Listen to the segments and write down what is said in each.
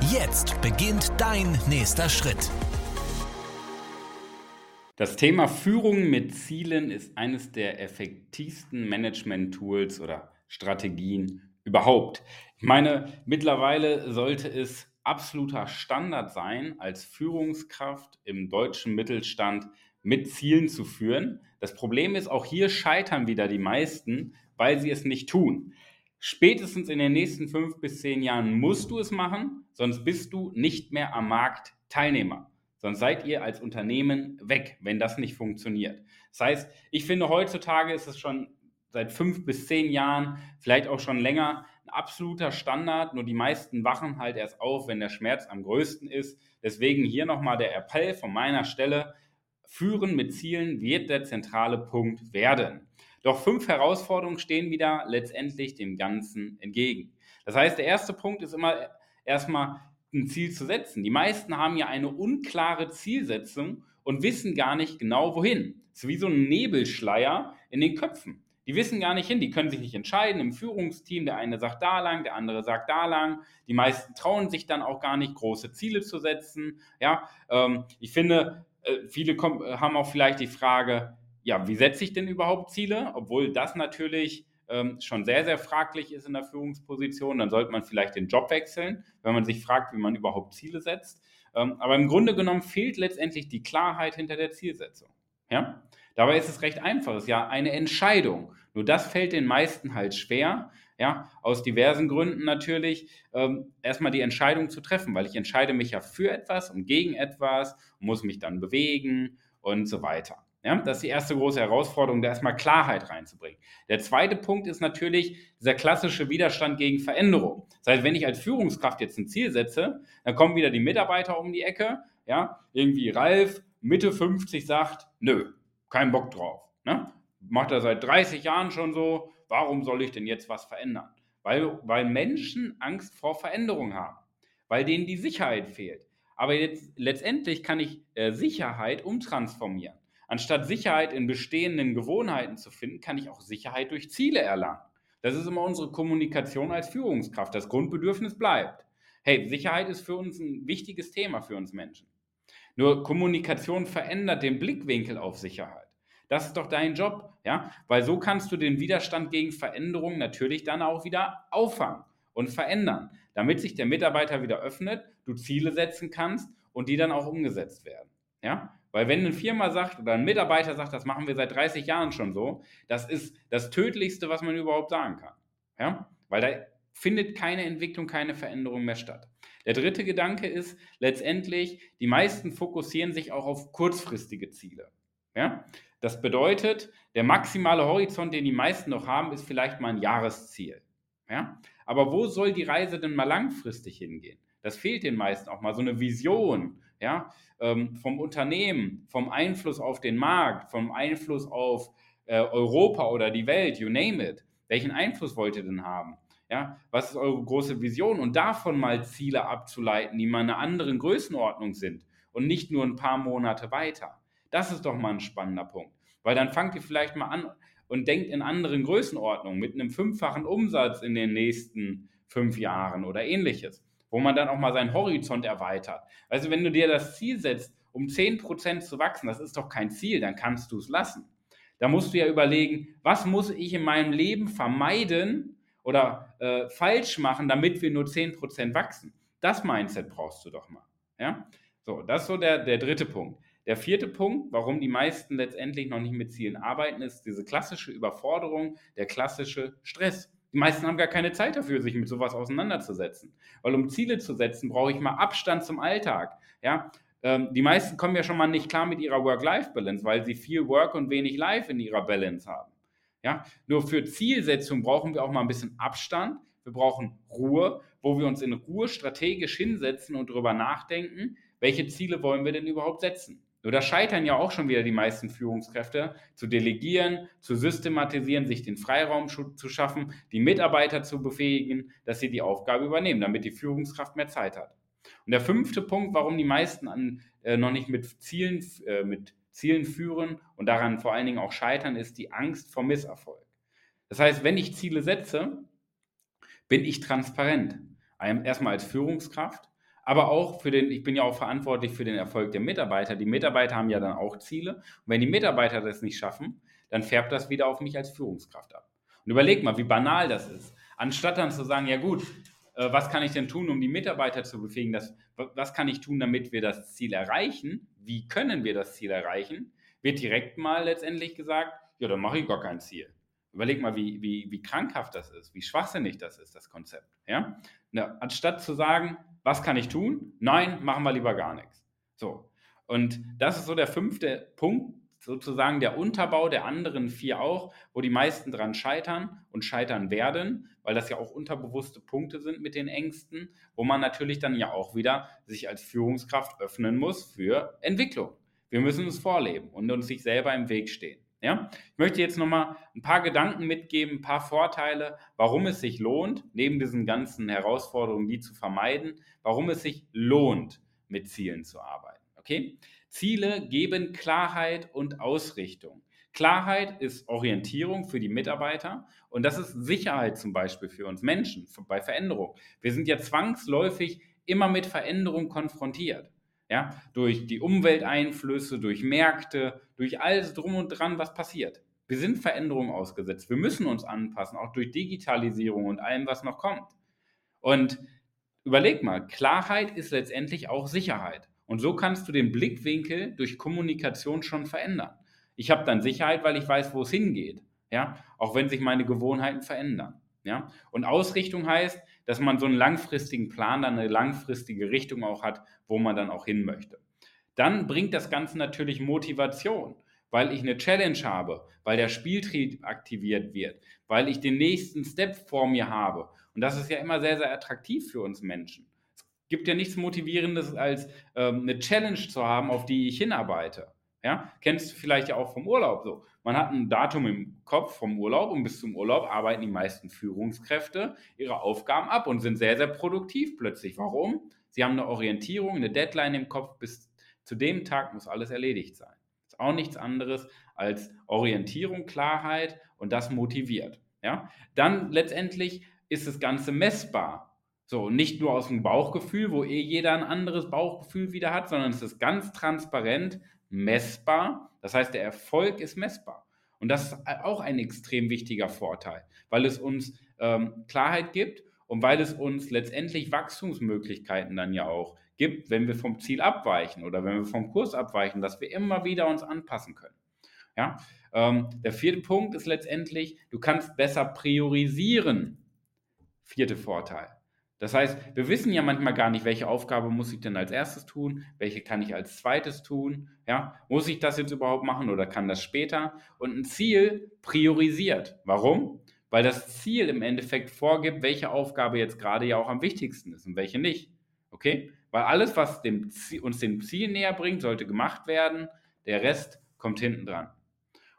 Jetzt beginnt dein nächster Schritt. Das Thema Führung mit Zielen ist eines der effektivsten Management-Tools oder Strategien überhaupt. Ich meine, mittlerweile sollte es absoluter Standard sein, als Führungskraft im deutschen Mittelstand mit Zielen zu führen. Das Problem ist, auch hier scheitern wieder die meisten, weil sie es nicht tun. Spätestens in den nächsten fünf bis zehn Jahren musst du es machen, sonst bist du nicht mehr am Markt Teilnehmer. Sonst seid ihr als Unternehmen weg, wenn das nicht funktioniert. Das heißt, ich finde, heutzutage ist es schon seit fünf bis zehn Jahren, vielleicht auch schon länger, ein absoluter Standard. Nur die meisten wachen halt erst auf, wenn der Schmerz am größten ist. Deswegen hier nochmal der Appell von meiner Stelle. Führen mit Zielen wird der zentrale Punkt werden. Doch fünf Herausforderungen stehen wieder letztendlich dem Ganzen entgegen. Das heißt, der erste Punkt ist immer erstmal ein Ziel zu setzen. Die meisten haben ja eine unklare Zielsetzung und wissen gar nicht genau wohin. Es ist wie so ein Nebelschleier in den Köpfen. Die wissen gar nicht hin, die können sich nicht entscheiden im Führungsteam. Der eine sagt da lang, der andere sagt da lang. Die meisten trauen sich dann auch gar nicht, große Ziele zu setzen. Ja, ähm, ich finde, äh, viele haben auch vielleicht die Frage, ja, wie setze ich denn überhaupt Ziele? Obwohl das natürlich ähm, schon sehr, sehr fraglich ist in der Führungsposition, dann sollte man vielleicht den Job wechseln, wenn man sich fragt, wie man überhaupt Ziele setzt. Ähm, aber im Grunde genommen fehlt letztendlich die Klarheit hinter der Zielsetzung. Ja? Dabei ist es recht einfach, es ist ja eine Entscheidung. Nur das fällt den meisten halt schwer, ja, aus diversen Gründen natürlich, ähm, erstmal die Entscheidung zu treffen, weil ich entscheide mich ja für etwas und gegen etwas, muss mich dann bewegen und so weiter. Ja, das ist die erste große Herausforderung, da erstmal Klarheit reinzubringen. Der zweite Punkt ist natürlich dieser klassische Widerstand gegen Veränderung. Das heißt, wenn ich als Führungskraft jetzt ein Ziel setze, dann kommen wieder die Mitarbeiter um die Ecke, ja, irgendwie Ralf, Mitte 50 sagt, nö, kein Bock drauf. Ne? Macht er seit 30 Jahren schon so, warum soll ich denn jetzt was verändern? Weil, weil Menschen Angst vor Veränderung haben, weil denen die Sicherheit fehlt. Aber jetzt, letztendlich kann ich äh, Sicherheit umtransformieren. Anstatt Sicherheit in bestehenden Gewohnheiten zu finden, kann ich auch Sicherheit durch Ziele erlangen. Das ist immer unsere Kommunikation als Führungskraft. Das Grundbedürfnis bleibt. Hey, Sicherheit ist für uns ein wichtiges Thema für uns Menschen. Nur Kommunikation verändert den Blickwinkel auf Sicherheit. Das ist doch dein Job, ja? Weil so kannst du den Widerstand gegen Veränderungen natürlich dann auch wieder auffangen und verändern, damit sich der Mitarbeiter wieder öffnet, du Ziele setzen kannst und die dann auch umgesetzt werden, ja? Weil wenn eine Firma sagt oder ein Mitarbeiter sagt, das machen wir seit 30 Jahren schon so, das ist das Tödlichste, was man überhaupt sagen kann. Ja? Weil da findet keine Entwicklung, keine Veränderung mehr statt. Der dritte Gedanke ist letztendlich, die meisten fokussieren sich auch auf kurzfristige Ziele. Ja? Das bedeutet, der maximale Horizont, den die meisten noch haben, ist vielleicht mal ein Jahresziel. Ja? Aber wo soll die Reise denn mal langfristig hingehen? Das fehlt den meisten auch mal, so eine Vision, ja, ähm, vom Unternehmen, vom Einfluss auf den Markt, vom Einfluss auf äh, Europa oder die Welt, you name it. Welchen Einfluss wollt ihr denn haben? Ja, was ist eure große Vision? Und davon mal Ziele abzuleiten, die mal in einer anderen Größenordnung sind und nicht nur ein paar Monate weiter. Das ist doch mal ein spannender Punkt. Weil dann fangt ihr vielleicht mal an und denkt in anderen Größenordnungen mit einem fünffachen Umsatz in den nächsten fünf Jahren oder ähnliches wo man dann auch mal seinen Horizont erweitert. Also wenn du dir das Ziel setzt, um 10% zu wachsen, das ist doch kein Ziel, dann kannst du es lassen. Da musst du ja überlegen, was muss ich in meinem Leben vermeiden oder äh, falsch machen, damit wir nur 10% wachsen. Das Mindset brauchst du doch mal. Ja? So, das ist so der, der dritte Punkt. Der vierte Punkt, warum die meisten letztendlich noch nicht mit Zielen arbeiten, ist diese klassische Überforderung, der klassische Stress. Die meisten haben gar keine Zeit dafür, sich mit sowas auseinanderzusetzen. Weil um Ziele zu setzen, brauche ich mal Abstand zum Alltag. Ja? Ähm, die meisten kommen ja schon mal nicht klar mit ihrer Work-Life-Balance, weil sie viel Work und wenig Life in ihrer Balance haben. Ja? Nur für Zielsetzung brauchen wir auch mal ein bisschen Abstand, wir brauchen Ruhe, wo wir uns in Ruhe strategisch hinsetzen und darüber nachdenken, welche Ziele wollen wir denn überhaupt setzen. Nur da scheitern ja auch schon wieder die meisten Führungskräfte, zu delegieren, zu systematisieren, sich den Freiraum zu schaffen, die Mitarbeiter zu befähigen, dass sie die Aufgabe übernehmen, damit die Führungskraft mehr Zeit hat. Und der fünfte Punkt, warum die meisten an, äh, noch nicht mit Zielen, äh, mit Zielen führen und daran vor allen Dingen auch scheitern, ist die Angst vor Misserfolg. Das heißt, wenn ich Ziele setze, bin ich transparent. Erstmal als Führungskraft, aber auch für den, ich bin ja auch verantwortlich für den Erfolg der Mitarbeiter. Die Mitarbeiter haben ja dann auch Ziele. Und wenn die Mitarbeiter das nicht schaffen, dann färbt das wieder auf mich als Führungskraft ab. Und überleg mal, wie banal das ist. Anstatt dann zu sagen, ja gut, äh, was kann ich denn tun, um die Mitarbeiter zu befähigen? Das, was kann ich tun, damit wir das Ziel erreichen? Wie können wir das Ziel erreichen? Wird direkt mal letztendlich gesagt, ja, dann mache ich gar kein Ziel. Überleg mal, wie, wie, wie krankhaft das ist, wie schwachsinnig das ist, das Konzept. Ja? Anstatt zu sagen, was kann ich tun? Nein, machen wir lieber gar nichts. So. Und das ist so der fünfte Punkt, sozusagen der Unterbau der anderen vier auch, wo die meisten dran scheitern und scheitern werden, weil das ja auch unterbewusste Punkte sind mit den Ängsten, wo man natürlich dann ja auch wieder sich als Führungskraft öffnen muss für Entwicklung. Wir müssen es vorleben und uns sich selber im Weg stehen. Ja? Ich möchte jetzt nochmal ein paar Gedanken mitgeben, ein paar Vorteile, warum es sich lohnt, neben diesen ganzen Herausforderungen, die zu vermeiden, warum es sich lohnt, mit Zielen zu arbeiten. Okay? Ziele geben Klarheit und Ausrichtung. Klarheit ist Orientierung für die Mitarbeiter und das ist Sicherheit zum Beispiel für uns Menschen bei Veränderung. Wir sind ja zwangsläufig immer mit Veränderung konfrontiert. Ja, durch die Umwelteinflüsse, durch Märkte, durch alles drum und dran, was passiert. Wir sind Veränderungen ausgesetzt. Wir müssen uns anpassen, auch durch Digitalisierung und allem, was noch kommt. Und überleg mal, Klarheit ist letztendlich auch Sicherheit. Und so kannst du den Blickwinkel durch Kommunikation schon verändern. Ich habe dann Sicherheit, weil ich weiß, wo es hingeht. Ja, auch wenn sich meine Gewohnheiten verändern. Ja, und Ausrichtung heißt, dass man so einen langfristigen Plan, dann eine langfristige Richtung auch hat, wo man dann auch hin möchte. Dann bringt das Ganze natürlich Motivation, weil ich eine Challenge habe, weil der Spieltrieb aktiviert wird, weil ich den nächsten Step vor mir habe. Und das ist ja immer sehr, sehr attraktiv für uns Menschen. Es gibt ja nichts Motivierendes, als ähm, eine Challenge zu haben, auf die ich hinarbeite. Ja? Kennst du vielleicht ja auch vom Urlaub so. Man hat ein Datum im Kopf vom Urlaub und bis zum Urlaub arbeiten die meisten Führungskräfte ihre Aufgaben ab und sind sehr, sehr produktiv plötzlich. Warum? Sie haben eine Orientierung, eine Deadline im Kopf, bis zu dem Tag muss alles erledigt sein. Ist auch nichts anderes als Orientierung, Klarheit und das motiviert. Ja? Dann letztendlich ist das Ganze messbar. So, nicht nur aus dem Bauchgefühl, wo eh jeder ein anderes Bauchgefühl wieder hat, sondern es ist ganz transparent messbar. Das heißt, der Erfolg ist messbar. Und das ist auch ein extrem wichtiger Vorteil, weil es uns ähm, Klarheit gibt und weil es uns letztendlich Wachstumsmöglichkeiten dann ja auch gibt, wenn wir vom Ziel abweichen oder wenn wir vom Kurs abweichen, dass wir immer wieder uns anpassen können. Ja? Ähm, der vierte Punkt ist letztendlich, du kannst besser priorisieren. Vierte Vorteil. Das heißt, wir wissen ja manchmal gar nicht, welche Aufgabe muss ich denn als erstes tun, welche kann ich als zweites tun. Ja, muss ich das jetzt überhaupt machen oder kann das später? Und ein Ziel priorisiert. Warum? Weil das Ziel im Endeffekt vorgibt, welche Aufgabe jetzt gerade ja auch am wichtigsten ist und welche nicht. Okay? Weil alles, was dem Ziel, uns dem Ziel näher bringt, sollte gemacht werden. Der Rest kommt hinten dran.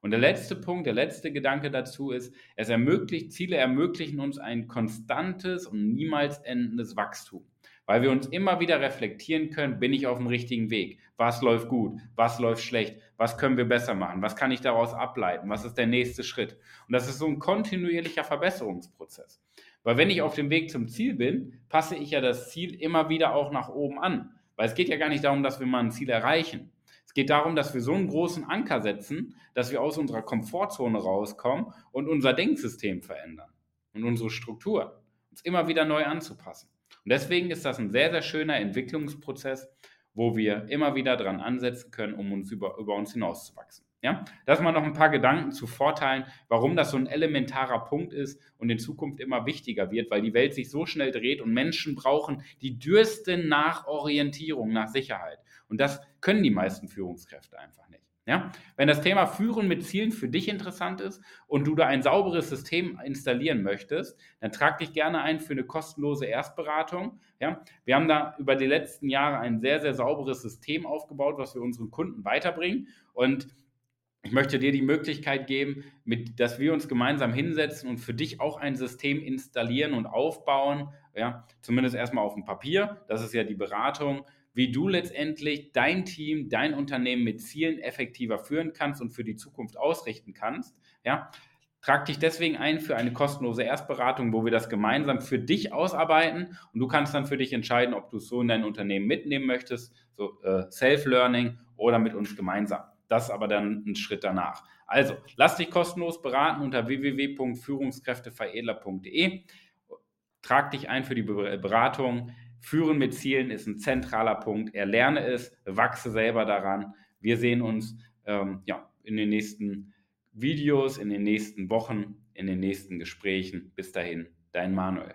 Und der letzte Punkt, der letzte Gedanke dazu ist, es ermöglicht, Ziele ermöglichen uns ein konstantes und niemals endendes Wachstum. Weil wir uns immer wieder reflektieren können, bin ich auf dem richtigen Weg? Was läuft gut? Was läuft schlecht? Was können wir besser machen? Was kann ich daraus ableiten? Was ist der nächste Schritt? Und das ist so ein kontinuierlicher Verbesserungsprozess. Weil wenn ich auf dem Weg zum Ziel bin, passe ich ja das Ziel immer wieder auch nach oben an. Weil es geht ja gar nicht darum, dass wir mal ein Ziel erreichen, es geht darum, dass wir so einen großen Anker setzen, dass wir aus unserer Komfortzone rauskommen und unser Denksystem verändern und unsere Struktur, uns immer wieder neu anzupassen. Und deswegen ist das ein sehr, sehr schöner Entwicklungsprozess, wo wir immer wieder dran ansetzen können, um uns über, über uns hinauszuwachsen. Ja, das mal noch ein paar Gedanken zu Vorteilen, warum das so ein elementarer Punkt ist und in Zukunft immer wichtiger wird, weil die Welt sich so schnell dreht und Menschen brauchen die dürsten nach Orientierung, nach Sicherheit. Und das können die meisten Führungskräfte einfach nicht. Ja? Wenn das Thema Führen mit Zielen für dich interessant ist und du da ein sauberes System installieren möchtest, dann trag dich gerne ein für eine kostenlose Erstberatung. Ja? Wir haben da über die letzten Jahre ein sehr, sehr sauberes System aufgebaut, was wir unseren Kunden weiterbringen. Und ich möchte dir die Möglichkeit geben, mit, dass wir uns gemeinsam hinsetzen und für dich auch ein System installieren und aufbauen. Ja, zumindest erstmal auf dem Papier. Das ist ja die Beratung wie du letztendlich dein Team, dein Unternehmen mit Zielen effektiver führen kannst und für die Zukunft ausrichten kannst. Ja, Trag dich deswegen ein für eine kostenlose Erstberatung, wo wir das gemeinsam für dich ausarbeiten und du kannst dann für dich entscheiden, ob du es so in dein Unternehmen mitnehmen möchtest, so äh, Self-Learning oder mit uns gemeinsam. Das ist aber dann ein Schritt danach. Also, lass dich kostenlos beraten unter www.führungskräfteveredler.de. Trag dich ein für die Beratung. Führen mit Zielen ist ein zentraler Punkt. Erlerne es, wachse selber daran. Wir sehen uns ähm, ja, in den nächsten Videos, in den nächsten Wochen, in den nächsten Gesprächen. Bis dahin, dein Manuel.